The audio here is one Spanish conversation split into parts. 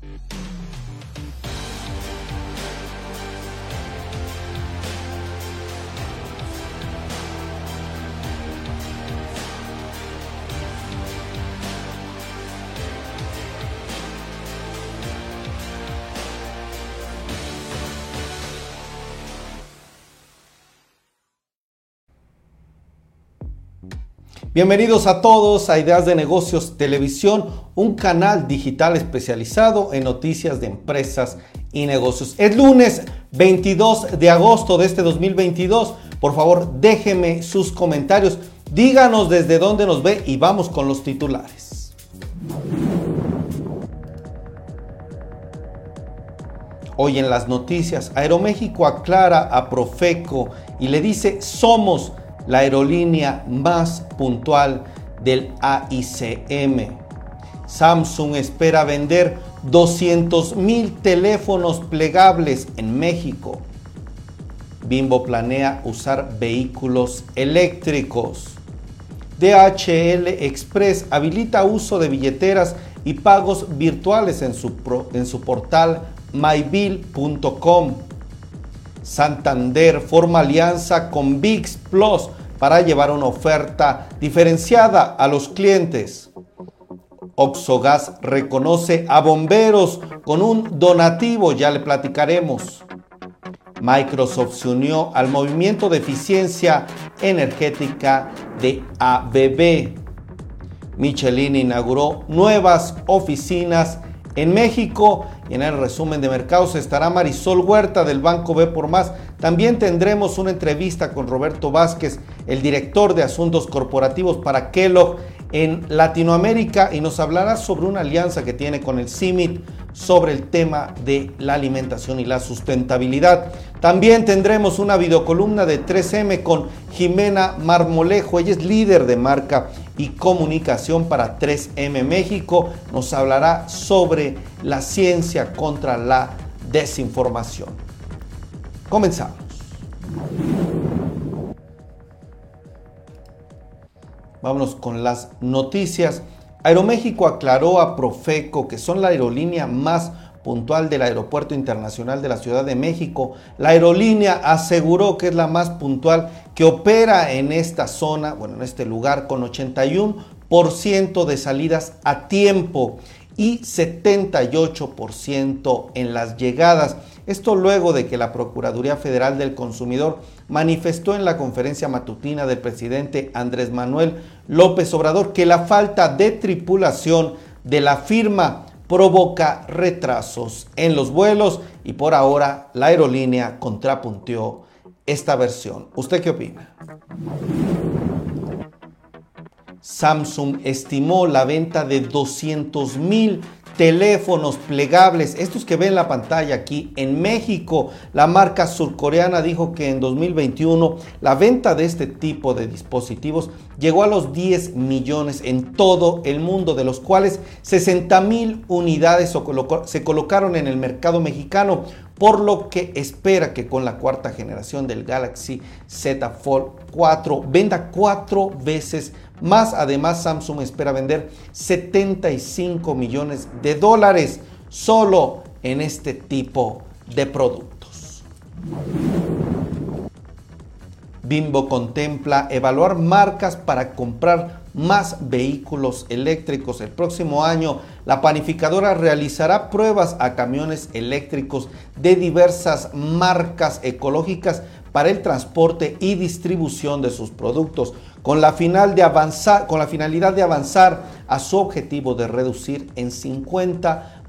Thank you. Bienvenidos a todos a Ideas de Negocios Televisión, un canal digital especializado en noticias de empresas y negocios. Es lunes 22 de agosto de este 2022. Por favor, déjenme sus comentarios. Díganos desde dónde nos ve y vamos con los titulares. Hoy en las noticias, Aeroméxico aclara a Profeco y le dice somos la aerolínea más puntual del AICM. Samsung espera vender 200 mil teléfonos plegables en México. Bimbo planea usar vehículos eléctricos. DHL Express habilita uso de billeteras y pagos virtuales en su, en su portal mybill.com. Santander forma alianza con VIX Plus para llevar una oferta diferenciada a los clientes. Oxogas reconoce a bomberos con un donativo, ya le platicaremos. Microsoft se unió al movimiento de eficiencia energética de ABB. Michelin inauguró nuevas oficinas en México en el resumen de mercados estará Marisol Huerta del Banco B por Más. También tendremos una entrevista con Roberto Vázquez, el director de Asuntos Corporativos para Kellogg en Latinoamérica y nos hablará sobre una alianza que tiene con el CIMIT sobre el tema de la alimentación y la sustentabilidad. También tendremos una videocolumna de 3M con Jimena Marmolejo, ella es líder de marca y comunicación para 3M México. Nos hablará sobre la ciencia contra la desinformación. Comenzamos. Vámonos con las noticias. Aeroméxico aclaró a Profeco que son la aerolínea más puntual del Aeropuerto Internacional de la Ciudad de México. La aerolínea aseguró que es la más puntual que opera en esta zona, bueno, en este lugar, con 81% de salidas a tiempo y 78% en las llegadas. Esto luego de que la Procuraduría Federal del Consumidor manifestó en la conferencia matutina del presidente Andrés Manuel López Obrador que la falta de tripulación de la firma provoca retrasos en los vuelos y por ahora la aerolínea contrapunteó esta versión. ¿Usted qué opina? Samsung estimó la venta de 200 mil teléfonos plegables, estos que ven en la pantalla aquí en México. La marca surcoreana dijo que en 2021 la venta de este tipo de dispositivos llegó a los 10 millones en todo el mundo, de los cuales 60 mil unidades se colocaron en el mercado mexicano, por lo que espera que con la cuarta generación del Galaxy Z Fold 4 venda cuatro veces más. Además, Samsung espera vender 75 millones de dólares solo en este tipo de productos. Bimbo contempla evaluar marcas para comprar más vehículos eléctricos. El próximo año, la panificadora realizará pruebas a camiones eléctricos de diversas marcas ecológicas para el transporte y distribución de sus productos, con la, final de avanzar, con la finalidad de avanzar a su objetivo de reducir en 50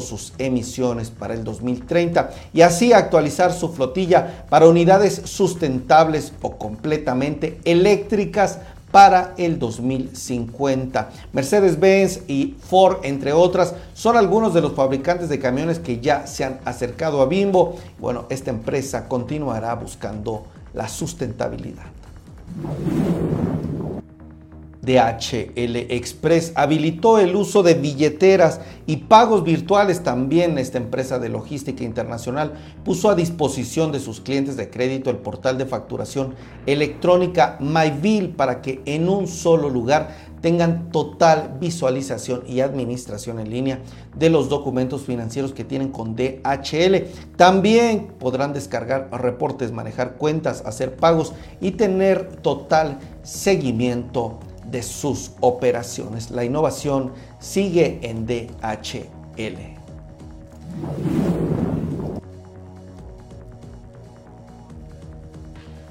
sus emisiones para el 2030 y así actualizar su flotilla para unidades sustentables o completamente eléctricas para el 2050. Mercedes-Benz y Ford, entre otras, son algunos de los fabricantes de camiones que ya se han acercado a Bimbo. Bueno, esta empresa continuará buscando la sustentabilidad. DHL Express habilitó el uso de billeteras y pagos virtuales también. Esta empresa de logística internacional puso a disposición de sus clientes de crédito el portal de facturación electrónica MyBill para que en un solo lugar tengan total visualización y administración en línea de los documentos financieros que tienen con DHL. También podrán descargar reportes, manejar cuentas, hacer pagos y tener total seguimiento de sus operaciones. La innovación sigue en DHL.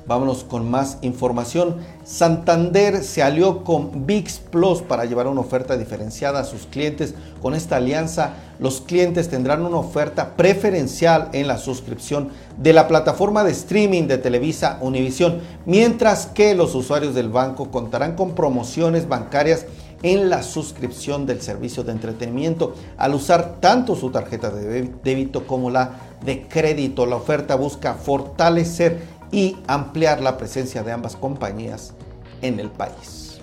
Vámonos con más información. Santander se alió con VIX Plus para llevar una oferta diferenciada a sus clientes. Con esta alianza, los clientes tendrán una oferta preferencial en la suscripción de la plataforma de streaming de Televisa Univisión, mientras que los usuarios del banco contarán con promociones bancarias en la suscripción del servicio de entretenimiento al usar tanto su tarjeta de débito como la de crédito. La oferta busca fortalecer y ampliar la presencia de ambas compañías en el país.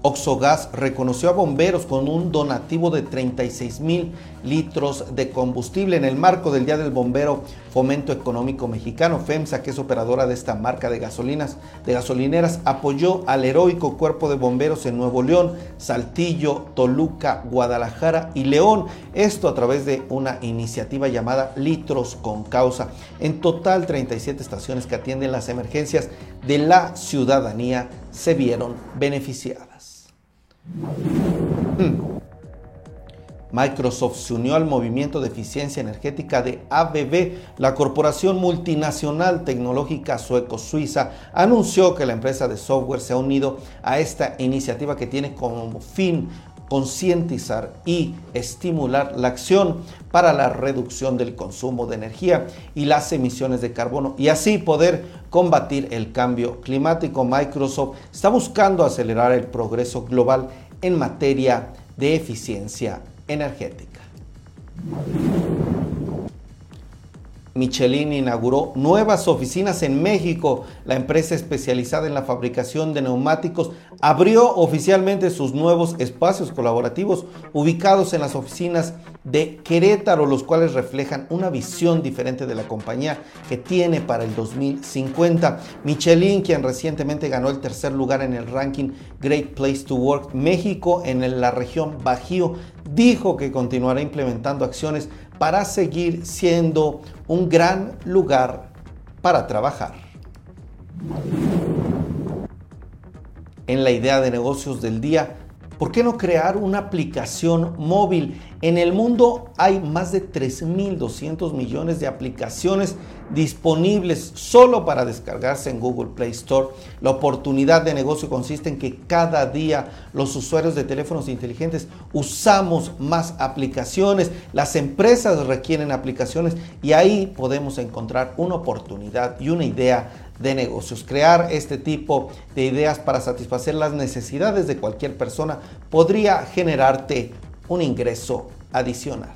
Oxogas reconoció a bomberos con un donativo de 36 mil litros de combustible en el marco del Día del Bombero Fomento Económico Mexicano. FEMSA, que es operadora de esta marca de gasolinas, de gasolineras, apoyó al heroico cuerpo de bomberos en Nuevo León, Saltillo, Toluca, Guadalajara y León. Esto a través de una iniciativa llamada Litros con Causa. En total, 37 estaciones que atienden las emergencias de la ciudadanía se vieron beneficiadas. Hmm. Microsoft se unió al movimiento de eficiencia energética de ABB. La corporación multinacional tecnológica sueco-suiza anunció que la empresa de software se ha unido a esta iniciativa que tiene como fin concientizar y estimular la acción para la reducción del consumo de energía y las emisiones de carbono y así poder combatir el cambio climático. Microsoft está buscando acelerar el progreso global en materia de eficiencia energética. Michelin inauguró nuevas oficinas en México. La empresa especializada en la fabricación de neumáticos abrió oficialmente sus nuevos espacios colaborativos ubicados en las oficinas de Querétaro, los cuales reflejan una visión diferente de la compañía que tiene para el 2050. Michelin, quien recientemente ganó el tercer lugar en el ranking Great Place to Work México en la región Bajío, dijo que continuará implementando acciones para seguir siendo un gran lugar para trabajar. En la idea de negocios del día, ¿por qué no crear una aplicación móvil? En el mundo hay más de 3.200 millones de aplicaciones disponibles solo para descargarse en Google Play Store. La oportunidad de negocio consiste en que cada día los usuarios de teléfonos inteligentes usamos más aplicaciones, las empresas requieren aplicaciones y ahí podemos encontrar una oportunidad y una idea de negocios. Crear este tipo de ideas para satisfacer las necesidades de cualquier persona podría generarte un ingreso adicional.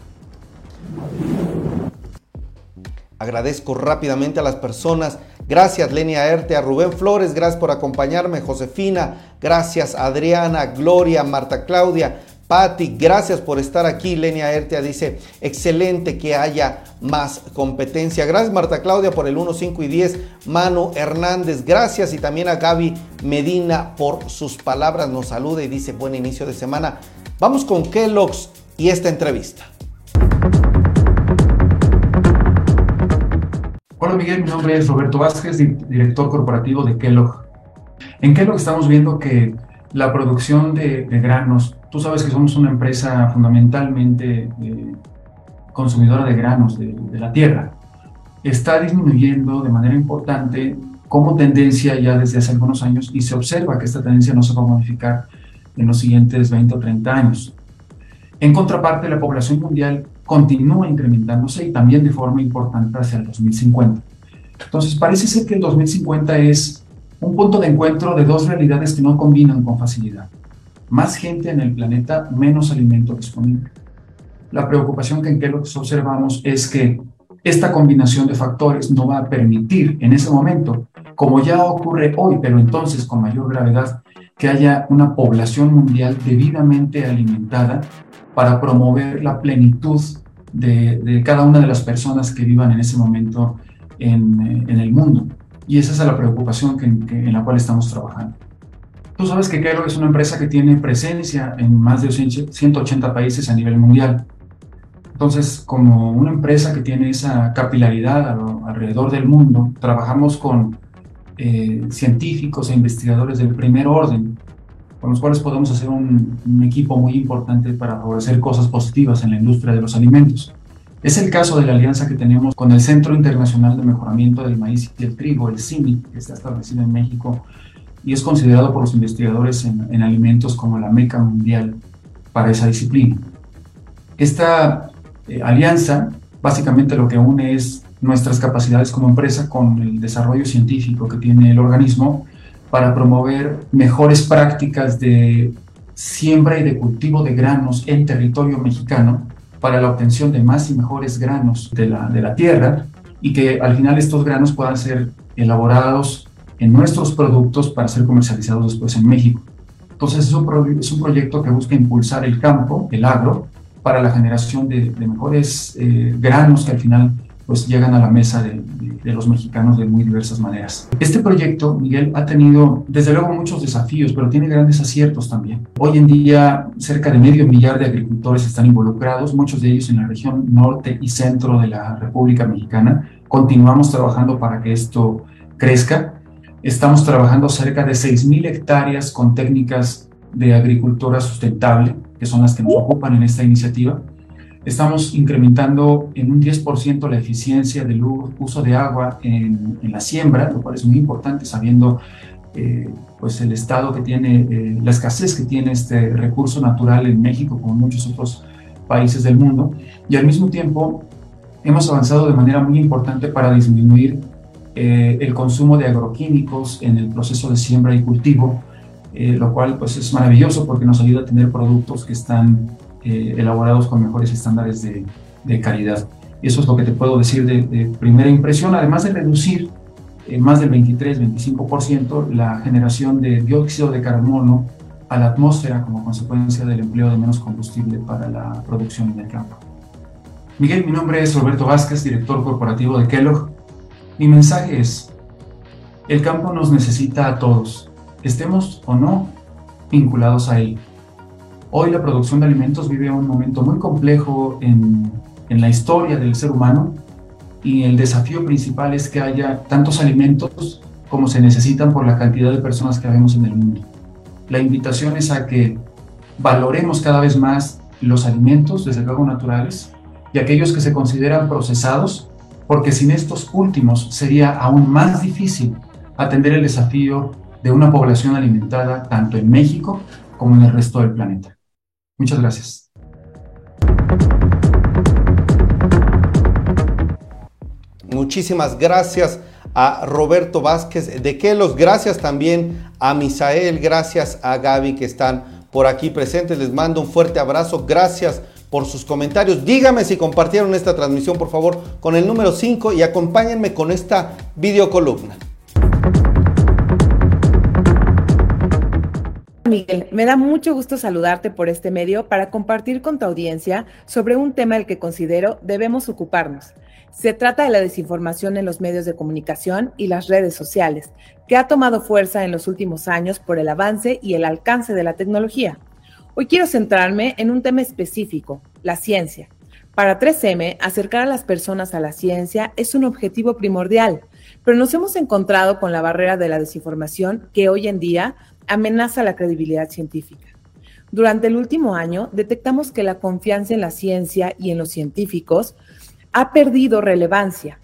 Agradezco rápidamente a las personas. Gracias Lenia Erte, a Rubén Flores, gracias por acompañarme, Josefina, gracias Adriana, Gloria, Marta Claudia, Patti, gracias por estar aquí. Lenia Ertea dice, excelente que haya más competencia. Gracias Marta Claudia por el 1, 5 y 10. Manu Hernández, gracias. Y también a Gaby Medina por sus palabras. Nos saluda y dice, buen inicio de semana. Vamos con Kellogg's y esta entrevista. Hola Miguel, mi nombre es Roberto Vázquez, director corporativo de Kellogg. En Kellogg estamos viendo que la producción de, granos, tú sabes que somos una empresa fundamentalmente eh, consumidora de granos de, de, la tierra, está disminuyendo de manera importante como tendencia ya desde hace algunos años y se observa que esta tendencia no se va a modificar en los siguientes 20 o 30 años. En contraparte, la población mundial continúa incrementándose y también de forma importante hacia el 2050. Entonces, parece ser que el 2050 es un punto de encuentro de dos realidades que no combinan con facilidad. Más gente en el planeta, menos alimento disponible. La preocupación que en que observamos es que esta combinación de factores no va a permitir en ese momento, como ya ocurre hoy, pero entonces con mayor gravedad, que haya una población mundial debidamente alimentada para promover la plenitud de, cada una de las personas que vivan en ese momento en, el mundo. Y esa es la preocupación en la cual estamos trabajando. Tú sabes que Kellogg es una empresa que tiene presencia en más de 180 países a nivel mundial. Entonces, como una empresa que tiene esa capilaridad alrededor del mundo, trabajamos con eh, científicos e investigadores del primer orden, con los cuales podemos hacer un, un, equipo muy importante para favorecer cosas positivas en la industria de los alimentos. Es el caso de la alianza que tenemos con el Centro Internacional de Mejoramiento del Maíz y el Trigo, el CIMI, que está establecido en México y es considerado por los investigadores en, alimentos como la meca mundial para esa disciplina. Esta eh, alianza básicamente lo que une es nuestras capacidades como empresa con el desarrollo científico que tiene el organismo para promover mejores prácticas de siembra y de cultivo de granos en territorio mexicano para la obtención de más y mejores granos de la, de la tierra y que al final estos granos puedan ser elaborados en nuestros productos para ser comercializados después en México. Entonces es un, es un proyecto que busca impulsar el campo, el agro, para la generación de, mejores eh, granos que al final pues llegan a la mesa de, de, los mexicanos de muy diversas maneras. Este proyecto, Miguel, ha tenido desde luego muchos desafíos, pero tiene grandes aciertos también. Hoy en día cerca de medio millar de agricultores están involucrados, muchos de ellos en la región norte y centro de la República Mexicana. Continuamos trabajando para que esto crezca Estamos trabajando cerca de 6.000 hectáreas con técnicas de agricultura sustentable, que son las que nos ocupan en esta iniciativa. Estamos incrementando en un 10% la eficiencia del uso de agua en, la siembra, lo cual es muy importante sabiendo eh, pues el estado que tiene, eh, la escasez que tiene este recurso natural en México, como en muchos otros países del mundo. Y al mismo tiempo hemos avanzado de manera muy importante para disminuir eh, el consumo de agroquímicos en el proceso de siembra y cultivo, eh, lo cual pues es maravilloso porque nos ayuda a tener productos que están eh, elaborados con mejores estándares de, de, calidad. Eso es lo que te puedo decir de, de primera impresión, además de reducir más del 23-25% la generación de dióxido de carbono a la atmósfera como consecuencia del empleo de menos combustible para la producción en el campo. Miguel, mi nombre es Roberto Vázquez, director corporativo de Kellogg mi mensaje es, el campo nos necesita a todos, estemos o no vinculados a él. Hoy la producción de alimentos vive un momento muy complejo en, en la historia del ser humano y el desafío principal es que haya tantos alimentos como se necesitan por la cantidad de personas que vemos en el mundo. La invitación es a que valoremos cada vez más los alimentos, desde luego naturales, y aquellos que se consideran procesados porque sin estos últimos sería aún más difícil atender el desafío de una población alimentada tanto en México como en el resto del planeta. Muchas gracias. Muchísimas gracias a Roberto Vázquez de Kelos, gracias también a Misael, gracias a Gaby que están por aquí presentes. Les mando un fuerte abrazo, gracias por sus comentarios. Dígame si compartieron esta transmisión, por favor, con el número 5 y acompáñenme con esta videocolumna. Miguel, me da mucho gusto saludarte por este medio para compartir con tu audiencia sobre un tema del que considero debemos ocuparnos. Se trata de la desinformación en los medios de comunicación y las redes sociales, que ha tomado fuerza en los últimos años por el avance y el alcance de la tecnología. Hoy quiero centrarme en un tema específico, la ciencia. Para 3M, acercar a las personas a la ciencia es un objetivo primordial, pero nos hemos encontrado con la barrera de la desinformación que hoy en día amenaza la credibilidad científica. Durante el último año, detectamos que la confianza en la ciencia y en los científicos ha perdido relevancia.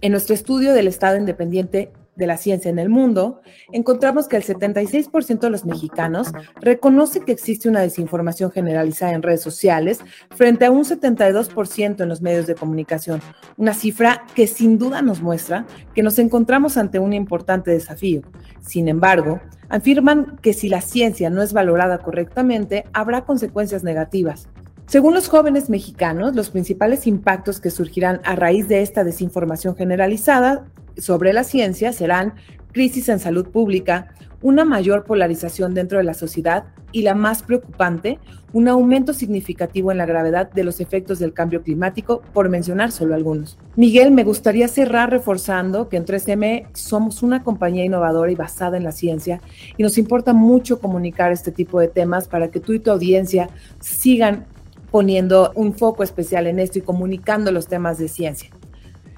En nuestro estudio del Estado Independiente de la ciencia en el mundo, encontramos que el 76% de los mexicanos reconoce que existe una desinformación generalizada en redes sociales frente a un 72% en los medios de comunicación, una cifra que sin duda nos muestra que nos encontramos ante un importante desafío. Sin embargo, afirman que si la ciencia no es valorada correctamente, habrá consecuencias negativas. Según los jóvenes mexicanos, los principales impactos que surgirán a raíz de esta desinformación generalizada sobre la ciencia serán crisis en salud pública, una mayor polarización dentro de la sociedad y la más preocupante, un aumento significativo en la gravedad de los efectos del cambio climático, por mencionar solo algunos. Miguel, me gustaría cerrar reforzando que en 3M somos una compañía innovadora y basada en la ciencia y nos importa mucho comunicar este tipo de temas para que tú y tu audiencia sigan poniendo un foco especial en esto y comunicando los temas de ciencia.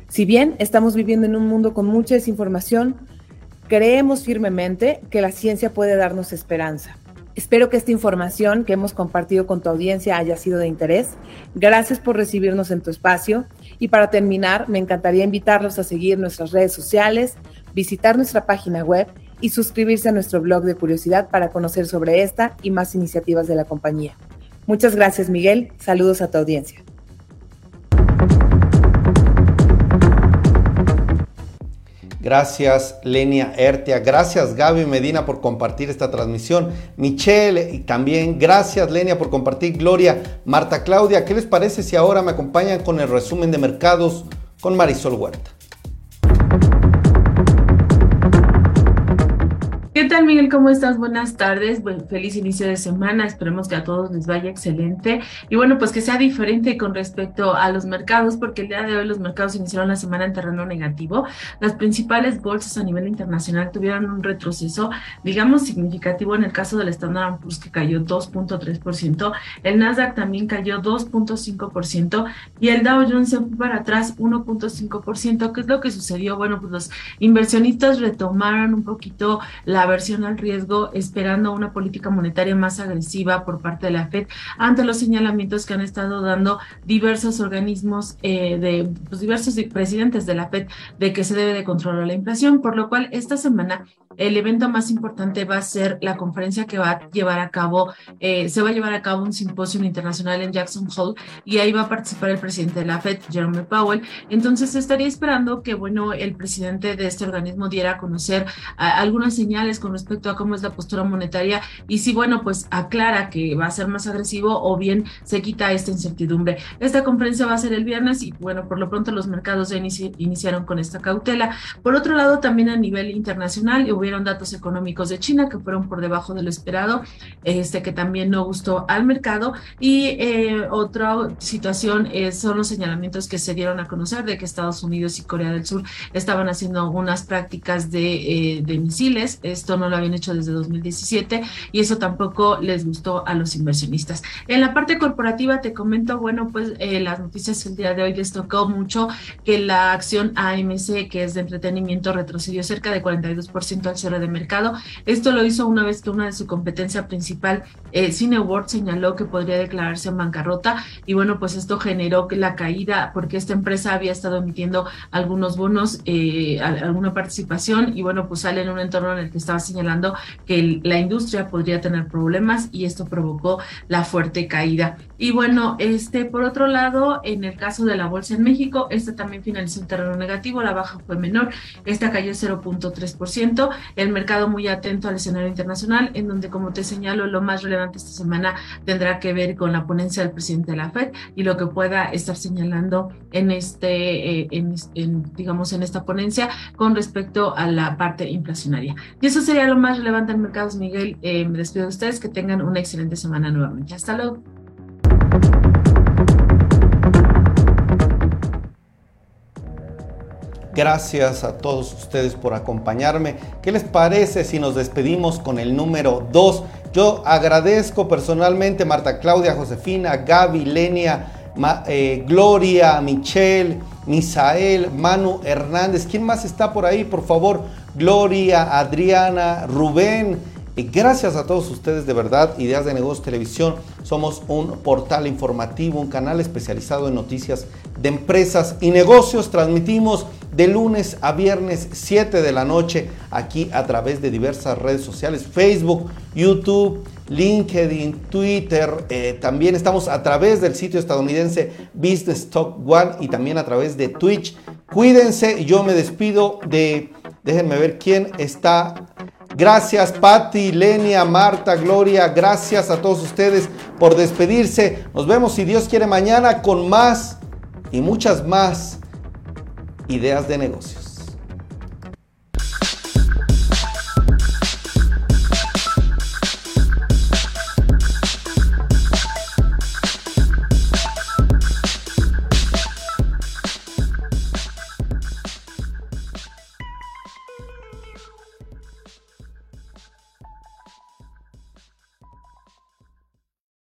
Si bien estamos viviendo en un mundo con mucha desinformación, creemos firmemente que la ciencia puede darnos esperanza. Espero que esta información que hemos compartido con tu audiencia haya sido de interés. Gracias por recibirnos en tu espacio. Y para terminar, me encantaría invitarlos a seguir nuestras redes sociales, visitar nuestra página web y suscribirse a nuestro blog de curiosidad para conocer sobre esta y más iniciativas de la compañía. Muchas gracias, Miguel. Saludos a tu audiencia. Gracias Lenia Ertia, gracias Gaby Medina por compartir esta transmisión, Michelle y también gracias Lenia por compartir, Gloria, Marta Claudia, ¿qué les parece si ahora me acompañan con el resumen de mercados con Marisol Huerta? ¿Qué tal, Miguel? ¿Cómo estás? Buenas tardes. Bueno, feliz inicio de semana. Esperemos que a todos les vaya excelente. Y bueno, pues que sea diferente con respecto a los mercados, porque el día de hoy los mercados iniciaron la semana en terreno negativo. Las principales bolsas a nivel internacional tuvieron un retroceso, digamos, significativo en el caso del Standard Poor's, que cayó 2.3%. El Nasdaq también cayó 2.5% y el Dow Jones se fue para atrás 1.5%. ¿Qué es lo que sucedió? Bueno, pues los inversionistas retomaron un poquito la aversión al riesgo, esperando una política monetaria más agresiva por parte de la Fed ante los señalamientos que han estado dando diversos organismos eh, de pues, diversos presidentes de la Fed de que se debe de controlar la inflación, por lo cual esta semana el evento más importante va a ser la conferencia que va a llevar a cabo, eh, se va a llevar a cabo un simposio internacional en Jackson Hole y ahí va a participar el presidente de la Fed, Jerome Powell. Entonces estaría esperando que, bueno, el presidente de este organismo diera a conocer algunas señales con respecto a cómo es la postura monetaria y si, bueno, pues aclara que va a ser más agresivo o bien se quita esta incertidumbre. Esta conferencia va a ser el viernes y, bueno, por lo pronto los mercados ya iniciaron con esta cautela. Por otro lado, también a nivel internacional, hubieron datos económicos de China que fueron por debajo de lo esperado, este que también no gustó al mercado. Y eh, otra situación son los señalamientos que se dieron a conocer de que Estados Unidos y Corea del Sur estaban haciendo unas prácticas de, eh, de misiles. Esto no lo habían hecho desde 2017 y eso tampoco les gustó a los inversionistas. En la parte corporativa te comento, bueno, pues eh, las noticias el día de hoy les tocó mucho que la acción AMC, que es de entretenimiento, retrocedió cerca de 42% al cierre de mercado. Esto lo hizo una vez que una de su competencia principal, eh, Cineworld, señaló que podría declararse en bancarrota y bueno, pues esto generó la caída porque esta empresa había estado emitiendo algunos bonos, eh, alguna participación y bueno, pues sale en un entorno en el que estaba señalando que la industria podría tener problemas y esto provocó la fuerte caída. Y bueno, este por otro lado, en el caso de la bolsa en México, esta también finalizó en terreno negativo, la baja fue menor, esta cayó 0.3%, el mercado muy atento al escenario internacional, en donde, como te señalo, lo más relevante esta semana tendrá que ver con la ponencia del presidente de la Fed y lo que pueda estar señalando en este, eh, digamos, en esta ponencia con respecto a la parte inflacionaria. Y eso sería lo más relevante en mercados, Miguel. Eh, me despido de ustedes, que tengan una excelente semana nuevamente. Hasta luego. Gracias a todos ustedes por acompañarme. ¿Qué les parece si nos despedimos con el número 2? Yo agradezco personalmente a Marta Claudia, Josefina, Gaby, Lenia, eh, Gloria, Michelle, Misael, Manu Hernández. ¿Quién más está por ahí? Por favor, Gloria, Adriana, Rubén. Y gracias a todos ustedes de verdad, Ideas de Negocios Televisión. Somos un portal informativo, un canal especializado en noticias de empresas y negocios. Transmitimos de lunes a viernes 7 de la noche aquí a través de diversas redes sociales, Facebook, YouTube, LinkedIn, Twitter. Eh, también estamos a través del sitio estadounidense Business Talk One y también a través de Twitch. Cuídense, yo me despido de, déjenme ver quién está Gracias Patti, Lenia, Marta, Gloria, gracias a todos ustedes por despedirse. Nos vemos si Dios quiere mañana con más y muchas más ideas de negocio.